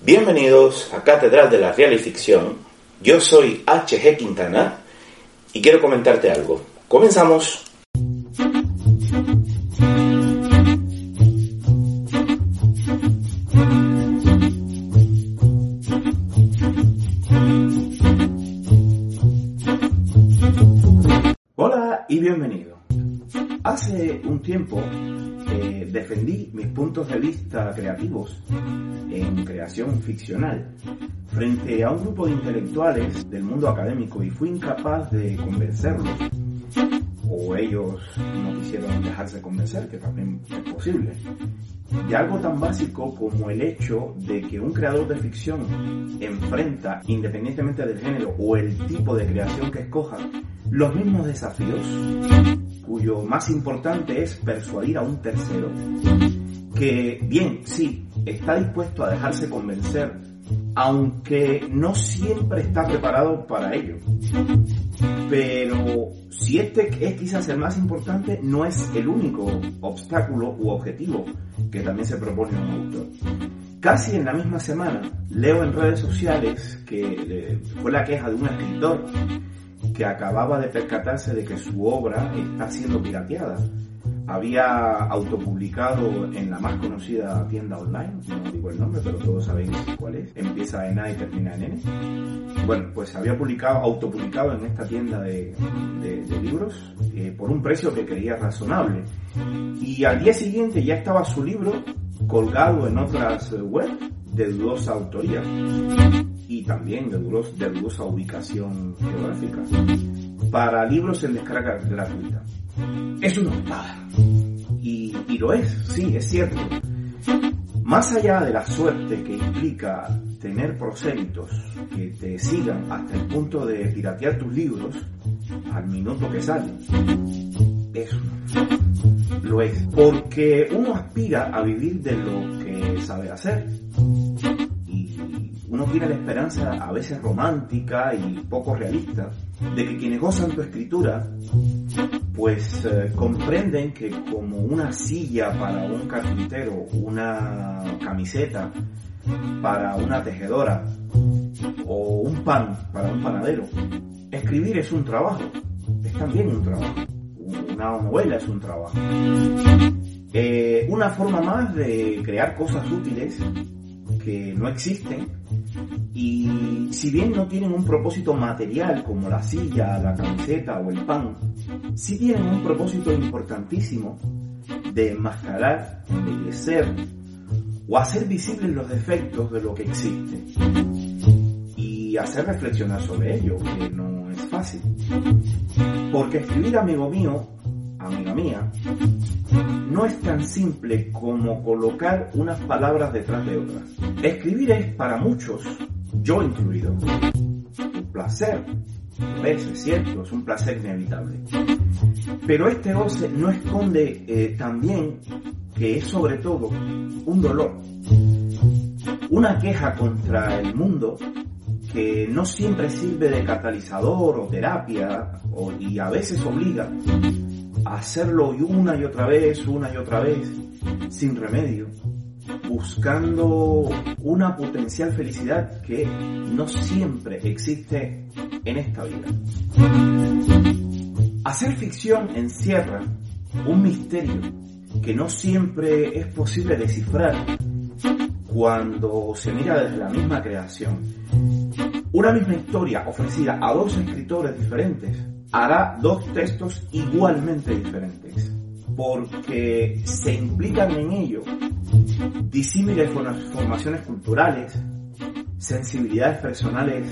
Bienvenidos a Catedral de la Real y Ficción. Yo soy HG Quintana y quiero comentarte algo. Comenzamos. Hace un tiempo eh, defendí mis puntos de vista creativos en creación ficcional frente a un grupo de intelectuales del mundo académico y fui incapaz de convencerlos. O ellos no quisieron dejarse convencer, que también es posible, de algo tan básico como el hecho de que un creador de ficción enfrenta, independientemente del género o el tipo de creación que escoja, los mismos desafíos, cuyo más importante es persuadir a un tercero que, bien, sí, está dispuesto a dejarse convencer, aunque no siempre está preparado para ello. Pero si este es quizás el más importante, no es el único obstáculo u objetivo que también se propone un autor. Casi en la misma semana leo en redes sociales que fue la queja de un escritor que acababa de percatarse de que su obra está siendo pirateada. Había autopublicado en la más conocida tienda online, no digo el nombre, pero todos sabéis cuál es, empieza en A y termina en N. Bueno, pues había publicado, autopublicado en esta tienda de, de- libros eh, por un precio que creía razonable. Y al día siguiente ya estaba su libro colgado en otras eh, web de dudosa autoría y también de, dudosa ubicación geográfica para libros en descarga gratuita. Es una octava. Y, y lo es, sí, es cierto. Más allá de la suerte que implica tener prosélitos que te sigan hasta el punto de piratear tus libros al minuto que salen, es una lo es. Porque uno aspira a vivir de lo que sabe hacer. Uno tiene la esperanza, a veces romántica y poco realista, de que quienes gozan tu escritura, pues eh, comprenden que como una silla para un carpintero, una camiseta para una tejedora o un pan para un panadero, escribir es un trabajo, es también un trabajo. Una novela es un trabajo. Eh, una forma más de crear cosas útiles que no existen y si bien no tienen un propósito material como la silla, la camiseta o el pan, sí tienen un propósito importantísimo de enmascarar, embellecer o hacer visibles los defectos de lo que existe y hacer reflexionar sobre ello, que no es fácil. Porque escribir, amigo mío, amiga mía, no es tan simple como colocar unas palabras detrás de otras. Escribir es para muchos, yo incluido, placer. Lo es, es cierto, es un placer inevitable. Pero este goce no esconde eh, también que es sobre todo un dolor, una queja contra el mundo que no siempre sirve de catalizador o terapia y a veces obliga a hacerlo una y otra vez, una y otra vez, sin remedio, buscando una potencial felicidad que no siempre existe en esta vida. Hacer ficción encierra un misterio que no siempre es posible descifrar cuando se mira desde la misma creación. Una misma historia ofrecida a dos escritores diferentes hará dos textos igualmente diferentes, porque se implican en ello disímiles forma- formaciones culturales, sensibilidades personales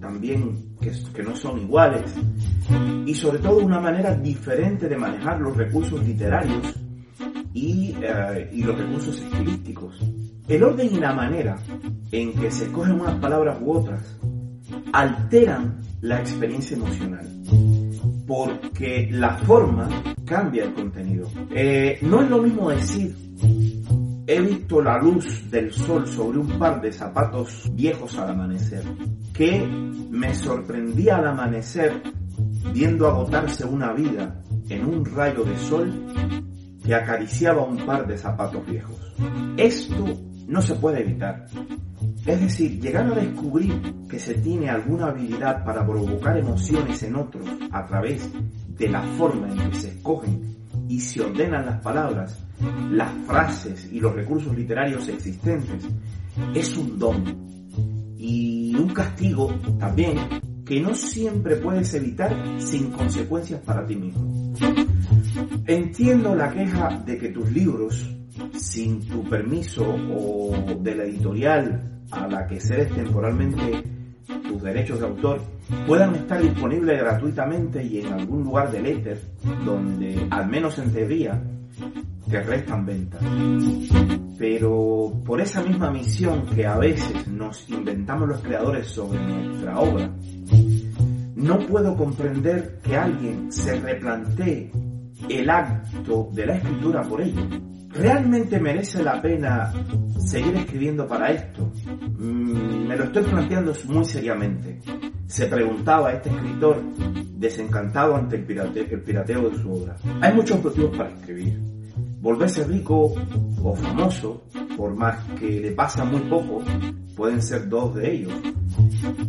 también que, no son iguales, y sobre todo una manera diferente de manejar los recursos literarios y, eh, los recursos estilísticos. El orden y la manera en que se escogen unas palabras u otras alteran la experiencia emocional porque la forma cambia el contenido. Eh, no es lo mismo decir he visto la luz del sol sobre un par de zapatos viejos al amanecer que me sorprendí al amanecer viendo agotarse una vida en un rayo de sol que acariciaba un par de zapatos viejos. Esto no se puede evitar. Es decir, llegar a descubrir que se tiene alguna habilidad para provocar emociones en otros a través de la forma en que se escogen y se ordenan las palabras, las frases y los recursos literarios existentes, es un don y un castigo también que no siempre puedes evitar sin consecuencias para ti mismo. Entiendo la queja de que tus libros, sin tu permiso o de la editorial a la que cedes temporalmente tus derechos de autor, puedan estar disponibles gratuitamente y en algún lugar del éter donde, al menos en teoría, te restan ventas. Pero por esa misma misión que a veces nos inventamos los creadores sobre nuestra obra, no puedo comprender que alguien se replantee el acto de la escritura por ello. ¿Realmente merece la pena seguir escribiendo para esto? Mm, me lo estoy planteando muy seriamente. Se preguntaba este escritor desencantado ante el, pirateo de su obra. Hay muchos motivos para escribir. Volverse rico o famoso, por más que le pasa muy poco, pueden ser dos de ellos.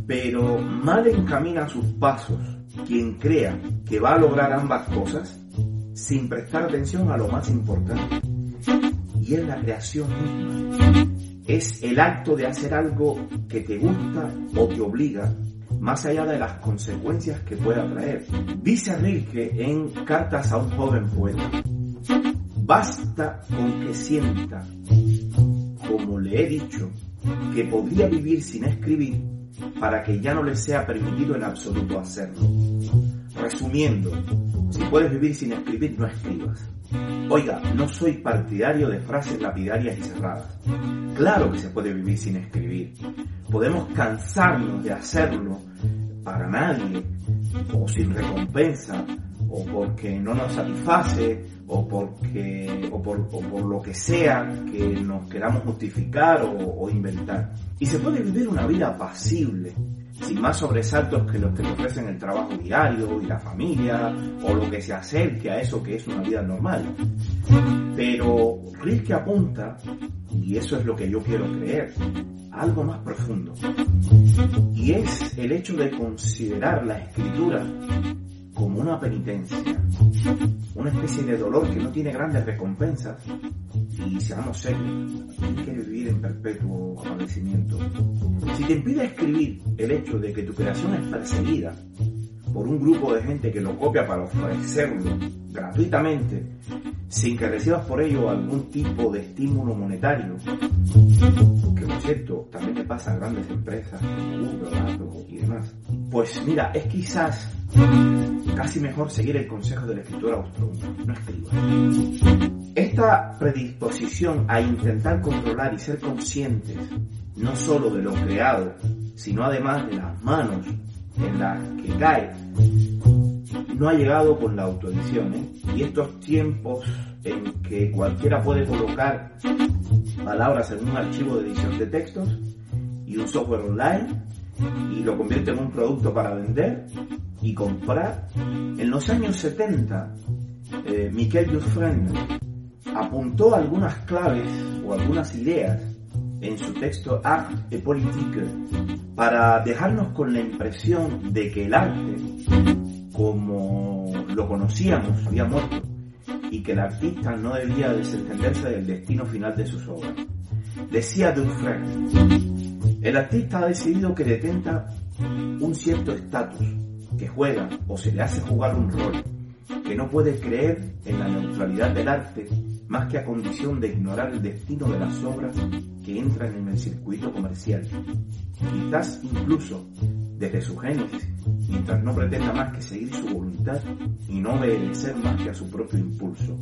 Pero mal encamina sus pasos quien crea que va a lograr ambas cosas sin prestar atención a lo más importante. Es la creación misma. Es el acto de hacer algo que te gusta o te obliga, más allá de las consecuencias que pueda traer. Dice Rilke en Cartas a un joven poeta, basta con que sienta, como le he dicho, que podría vivir sin escribir para que ya no le sea permitido en absoluto hacerlo. Resumiendo, si puedes vivir sin escribir, no escribas. Oiga, no soy partidario de frases lapidarias y cerradas. Claro que se puede vivir sin escribir. Podemos cansarnos de hacerlo para nadie, o sin recompensa, o porque no nos satisface, o porque o por, por lo que sea que nos queramos justificar o, inventar. Y se puede vivir una vida apacible, sin más sobresaltos que los que te ofrecen el trabajo diario y la familia, o lo que se acerque a eso que es una vida normal. Pero Rilke apunta, y eso es lo que yo quiero creer, algo más profundo. Y es el hecho de considerar la escritura como una penitencia, una especie de dolor que no tiene grandes recompensas y seamos serios, ¿quién quiere vivir en perpetuo padecimiento? Si te impide escribir el hecho de que tu creación es perseguida por un grupo de gente que lo copia para ofrecerlo gratuitamente, sin que recibas por ello algún tipo de estímulo monetario, que por cierto también le pasa a grandes empresas como Google y demás, pues mira, es quizás casi mejor seguir el consejo del escritor austrohúngaro, no escriba. Esta predisposición a intentar controlar y ser conscientes no solo de lo creado, sino además de las manos en las que cae, no ha llegado con la autoedición. ¿eh? Y estos tiempos en que cualquiera puede colocar palabras en un archivo de edición de textos y un software online y lo convierte en un producto para vender y comprar. En los años 70, eh, Miquel Dufresne apuntó algunas claves o algunas ideas en su texto Art et Politique para dejarnos con la impresión de que el arte, como lo conocíamos, había muerto y que el artista no debía desentenderse del destino final de sus obras. Decía Dufresne, el artista ha decidido que detenta un cierto estatus, que juega o se le hace jugar un rol, que no puede creer en la neutralidad del arte más que a condición de ignorar el destino de las obras que entran en el circuito comercial. Quizás incluso desde su génesis, mientras no pretenda más que seguir su voluntad y no obedecer más que a su propio impulso.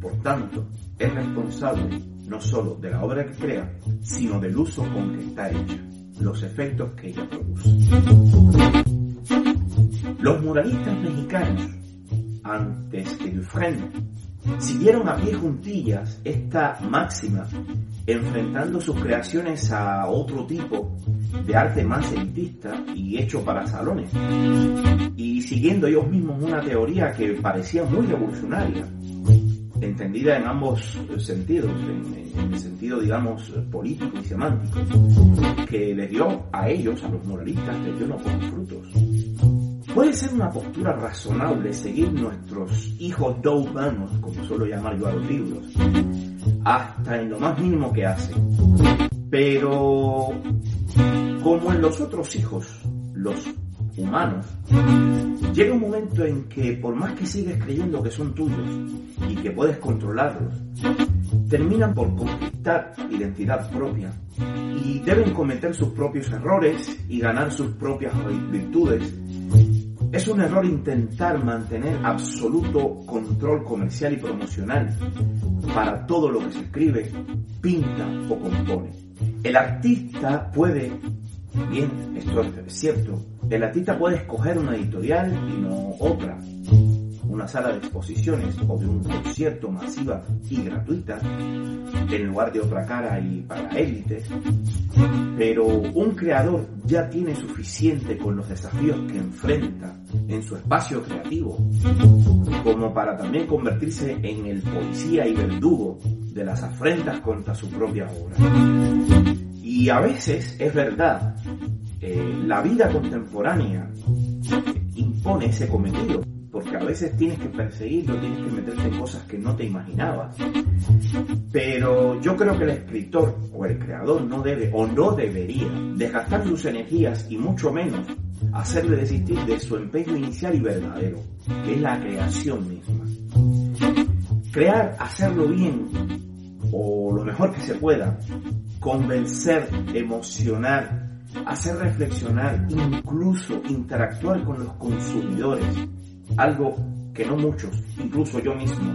Por tanto, es responsable no solo de la obra que crea, sino del uso con que está hecha, los efectos que ella produce. Los muralistas mexicanos, antes que Dufresne, siguieron a pie juntillas esta máxima, enfrentando sus creaciones a otro tipo de arte más elitista y hecho para salones, y siguiendo ellos mismos una teoría que parecía muy revolucionaria, entendida en ambos sentidos, en, el sentido, digamos, político y semántico, que les dio a ellos, a los moralistas, les dio no pocos frutos. Puede ser una postura razonable seguir nuestros hijos doubanos, como suelo llamar yo a los libros, hasta en lo más mínimo que hacen. Pero, como en los otros hijos, los humanos, llega un momento en que por más que sigues creyendo que son tuyos y que puedes controlarlos, terminan por conquistar identidad propia y deben cometer sus propios errores y ganar sus propias virtudes. Es un error intentar mantener absoluto control comercial y promocional para todo lo que se escribe, pinta o compone. El artista puede, bien, esto es cierto, el artista puede escoger una editorial y no otra, una sala de exposiciones o de un concierto masiva y gratuita, en lugar de otra cara y para élites, pero un creador ya tiene suficiente con los desafíos que enfrenta en su espacio creativo, como para también convertirse en el policía y verdugo de las afrentas contra su propia obra. Y a veces es verdad eh, la vida contemporánea impone ese cometido, porque a veces tienes que perseguirlo, tienes que meterte en cosas que no te imaginabas. Pero yo creo que el escritor o el creador no debe o no debería desgastar sus energías y mucho menos hacerle desistir de su empeño inicial y verdadero, que es la creación misma. Crear, hacerlo bien o lo mejor que se pueda, convencer, emocionar, hacer reflexionar, incluso interactuar con los consumidores, algo que no muchos, incluso yo mismo,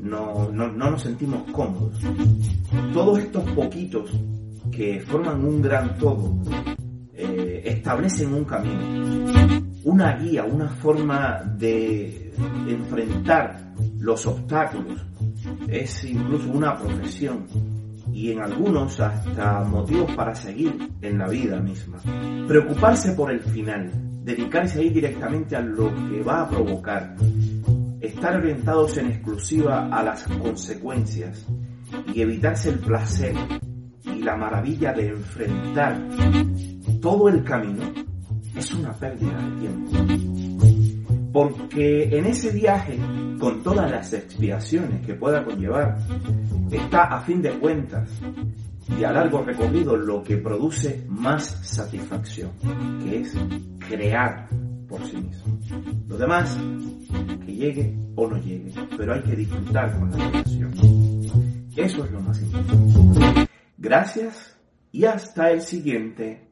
no, nos sentimos cómodos. Todos estos poquitos que forman un gran todo eh, establecen un camino, una guía, una forma de enfrentar los obstáculos. Es incluso una profesión y en algunos hasta motivos para seguir en la vida misma. Preocuparse por el final, dedicarse ahí directamente a lo que va a provocar, estar orientados en exclusiva a las consecuencias y evitarse el placer y la maravilla de enfrentar todo el camino es una pérdida de tiempo. Porque en ese viaje, con todas las expiaciones que pueda conllevar, está a fin de cuentas y a largo recorrido lo que produce más satisfacción, que es crear por sí mismo. Lo demás, que llegue o no llegue, pero hay que disfrutar con la creación. Eso es lo más importante. Gracias y hasta el siguiente.